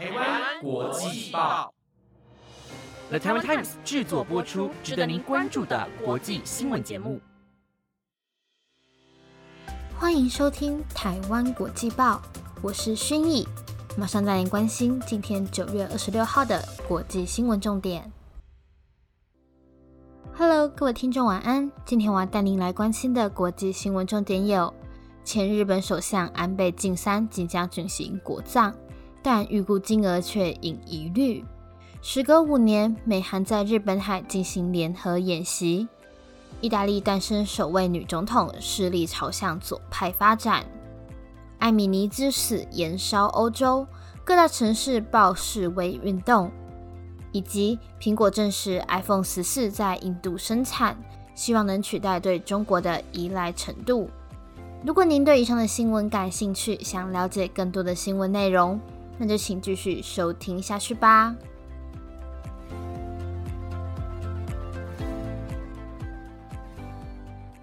台湾国际报，The Taiwan Times 制作播出，值得您关注的国际新闻节目。欢迎收听台湾国际报，我是薰逸，马上带您关心今天九月二十六号的国际新闻重点。Hello，各位听众晚安。今天我要带您来关心的国际新闻重点有：前日本首相安倍晋三即将举行国葬，但预估金额却引疑虑。时隔五年，美韩在日本海进行联合演习。意大利诞生首位女总统，势力朝向左派发展。艾米尼之死延烧欧洲，各大城市爆示威运动。以及苹果证实 iPhone 十四在印度生产，希望能取代对中国的依赖程度。如果您对以上的新闻感兴趣，想了解更多的新闻内容，那就请继续收听下去吧。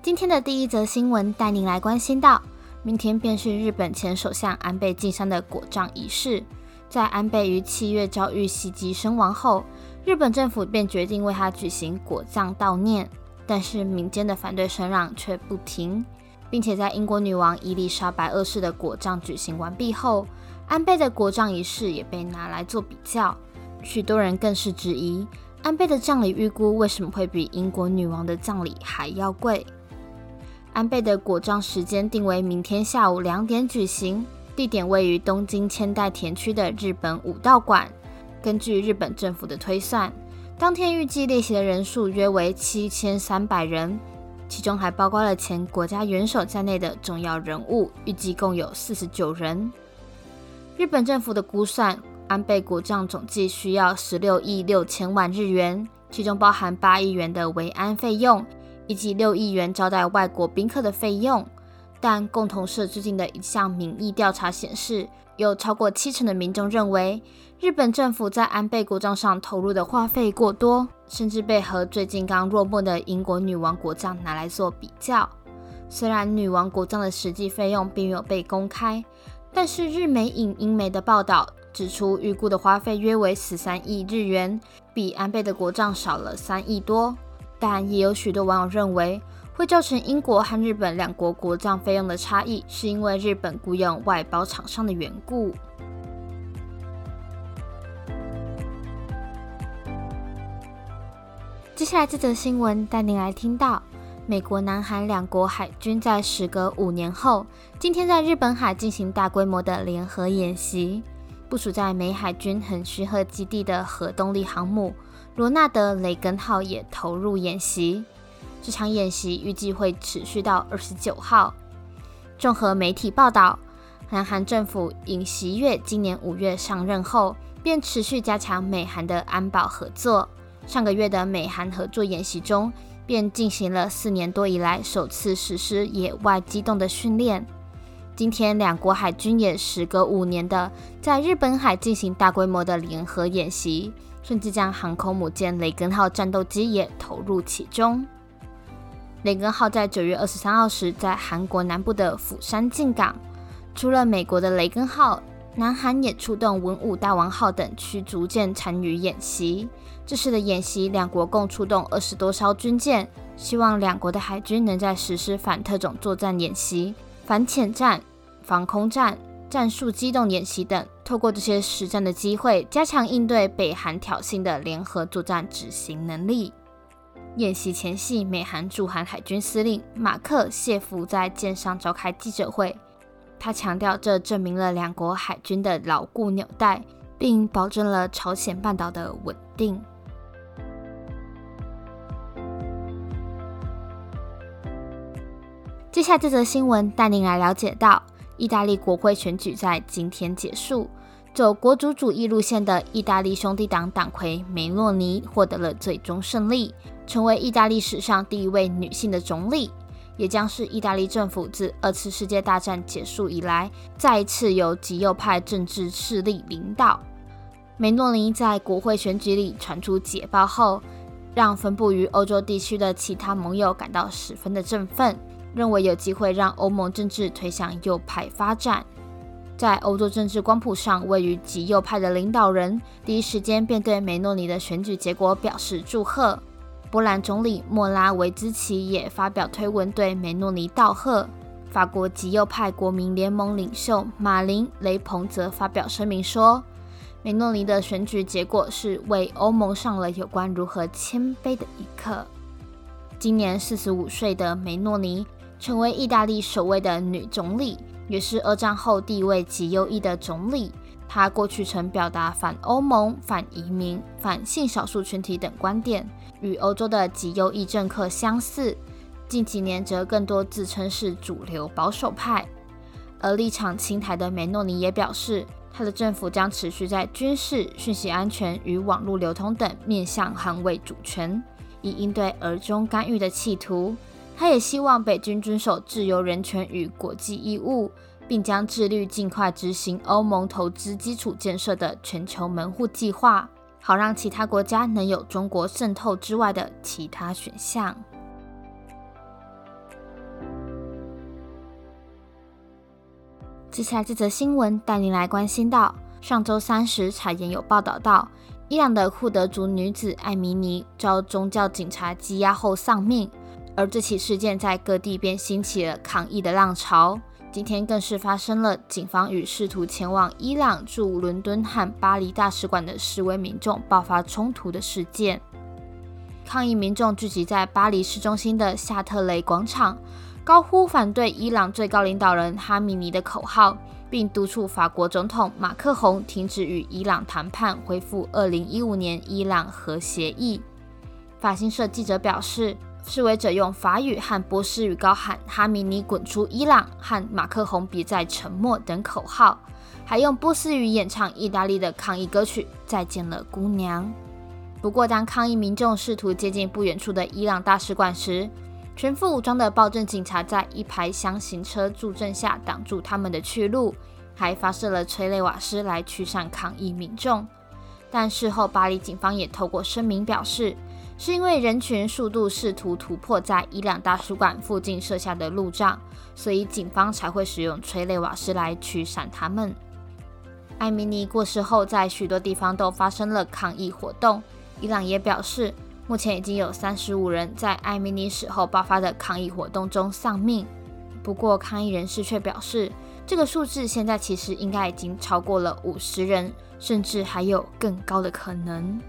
今天的第一则新闻带您来关心到，明天便是日本前首相安倍晋三的国葬仪式。在安倍于七月遭遇袭击身亡后，日本政府便决定为他举行国葬悼念。但是民间的反对声浪却不停，并且在英国女王伊丽莎白二世的国葬举行完毕后，安倍的国葬仪式也被拿来做比较。许多人更是质疑，安倍的葬礼预估为什么会比英国女王的葬礼还要贵？安倍的国葬时间定为明天下午两点举行。地点位于东京千代田区的日本武道馆。根据日本政府的推算，当天预计列席的人数约为七千三百人，其中还包括了前国家元首在内的重要人物，预计共有四十九人。日本政府的估算，安倍国葬总计需要十六亿六千万日元，其中包含八亿元的维安费用，以及六亿元招待外国宾客的费用。但共同社最近的一项民意调查显示，有超过七成的民众认为，日本政府在安倍国葬上投入的花费过多，甚至被和最近刚落幕的英国女王国葬拿来做比较。虽然女王国葬的实际费用并没有被公开，但是日媒影英媒的报道指出，预估的花费约为十三亿日元，比安倍的国葬少了三亿多。但也有许多网友认为，会造成英国和日本两国国葬费用的差异，是因为日本雇佣外包厂商的缘故。接下来这则新闻带您来听到：美国、南韩两国海军在时隔五年后，今天在日本海进行大规模的联合演习。部署在美海军横须贺基地的核动力航母罗纳德·雷根号也投入演习。这场演习预计会持续到二十九号。综合媒体报道，南韩政府尹锡悦今年五月上任后，便持续加强美韩的安保合作。上个月的美韩合作演习中，便进行了四年多以来首次实施野外机动的训练。今天，两国海军也时隔五年的在日本海进行大规模的联合演习，甚至将航空母舰雷根号战斗机也投入其中。雷根号在九月二十三号时在韩国南部的釜山进港。除了美国的雷根号，南韩也出动文武大王号等驱逐舰参与演习。这次的演习，两国共出动二十多艘军舰，希望两国的海军能在实施反特种作战演习、反潜战、防空战、战术机动演习等，透过这些实战的机会，加强应对北韩挑衅的联合作战执行能力。演习前夕，美韩驻韩海军司令马克谢夫在舰上召开记者会。他强调，这证明了两国海军的牢固纽带，并保证了朝鲜半岛的稳定。接下来这则新闻带您来了解到，意大利国会选举在今天结束，走国族主义路线的意大利兄弟党党魁梅洛尼获得了最终胜利。成为意大利史上第一位女性的总理，也将是意大利政府自二次世界大战结束以来再一次由极右派政治势力领导。梅诺尼在国会选举里传出捷报后，让分布于欧洲地区的其他盟友感到十分的振奋，认为有机会让欧盟政治推向右派发展。在欧洲政治光谱上位于极右派的领导人，第一时间便对梅诺尼的选举结果表示祝贺。波兰总理莫拉维兹奇也发表推文对梅诺尼道贺。法国极右派国民联盟领袖马林雷鹏则发表声明说，梅诺尼的选举结果是为欧盟上了有关如何谦卑的一课。今年四十五岁的梅诺尼成为意大利首位的女总理，也是二战后地位极优异的总理。他过去曾表达反欧盟、反移民、反性少数群体等观点，与欧洲的极右翼政客相似。近几年则更多自称是主流保守派。而立场亲台的梅诺尼也表示，他的政府将持续在军事、讯息安全与网络流通等面向捍卫主权，以应对俄中干预的企图。他也希望北京遵守自由、人权与国际义务。并将致力尽快执行欧盟投资基础建设的全球门户计划，好让其他国家能有中国渗透之外的其他选项。接下来这则新闻带您来关心到：上周三时，采言有报道到，伊朗的库德族女子艾米尼遭宗教警察羁押后丧命，而这起事件在各地便兴起了抗议的浪潮。今天更是发生了警方与试图前往伊朗驻伦敦和巴黎大使馆的示威民众爆发冲突的事件。抗议民众聚集在巴黎市中心的夏特雷广场，高呼反对伊朗最高领导人哈米尼的口号，并督促法国总统马克宏停止与伊朗谈判，恢复2015年伊朗核协议。法新社记者表示。示威者用法语和波斯语高喊“哈米尼滚出伊朗”和“马克宏别再沉默”等口号，还用波斯语演唱意大利的抗议歌曲《再见了，姑娘》。不过，当抗议民众试图接近不远处的伊朗大使馆时，全副武装的暴政警察在一排箱型车助阵下挡住他们的去路，还发射了催泪瓦斯来驱散抗议民众。但事后，巴黎警方也透过声明表示。是因为人群速度试图突破在伊朗大使馆附近设下的路障，所以警方才会使用催泪瓦斯来驱散他们。艾米尼过世后，在许多地方都发生了抗议活动。伊朗也表示，目前已经有三十五人在艾米尼死后爆发的抗议活动中丧命。不过，抗议人士却表示，这个数字现在其实应该已经超过了五十人，甚至还有更高的可能。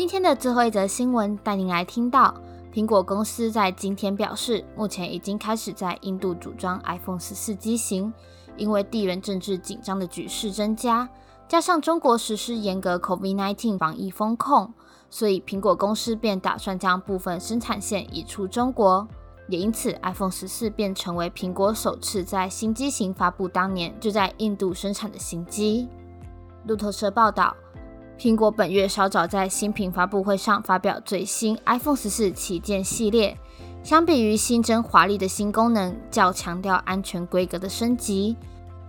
今天的最后一则新闻带您来听到，苹果公司在今天表示，目前已经开始在印度组装 iPhone 十四机型，因为地缘政治紧张的局势增加，加上中国实施严格 COVID-19 防疫风控，所以苹果公司便打算将部分生产线移出中国，也因此 iPhone 十四便成为苹果首次在新机型发布当年就在印度生产的新机。路透社报道。苹果本月稍早在新品发布会上发表最新 iPhone 十四旗舰系列，相比于新增华丽的新功能，较强调安全规格的升级，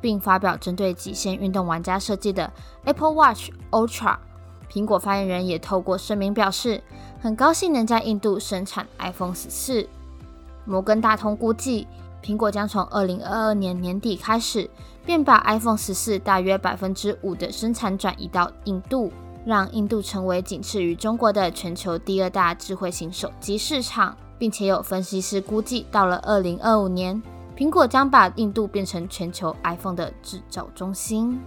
并发表针对极限运动玩家设计的 Apple Watch Ultra。苹果发言人也透过声明表示，很高兴能在印度生产 iPhone 十四。摩根大通估计，苹果将从二零二二年年底开始。便把 iPhone 十四大约百分之五的生产转移到印度，让印度成为仅次于中国的全球第二大智慧型手机市场，并且有分析师估计，到了二零二五年，苹果将把印度变成全球 iPhone 的制造中心。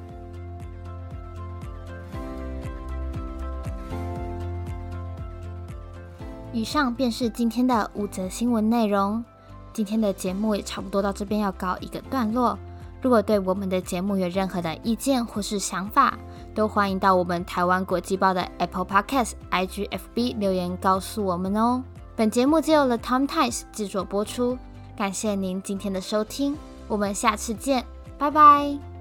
以上便是今天的五则新闻内容，今天的节目也差不多到这边要告一个段落。如果对我们的节目有任何的意见或是想法，都欢迎到我们台湾国际报的 Apple Podcast、IGFB 留言告诉我们哦。本节目由了 Tom Times 制作播出，感谢您今天的收听，我们下次见，拜拜。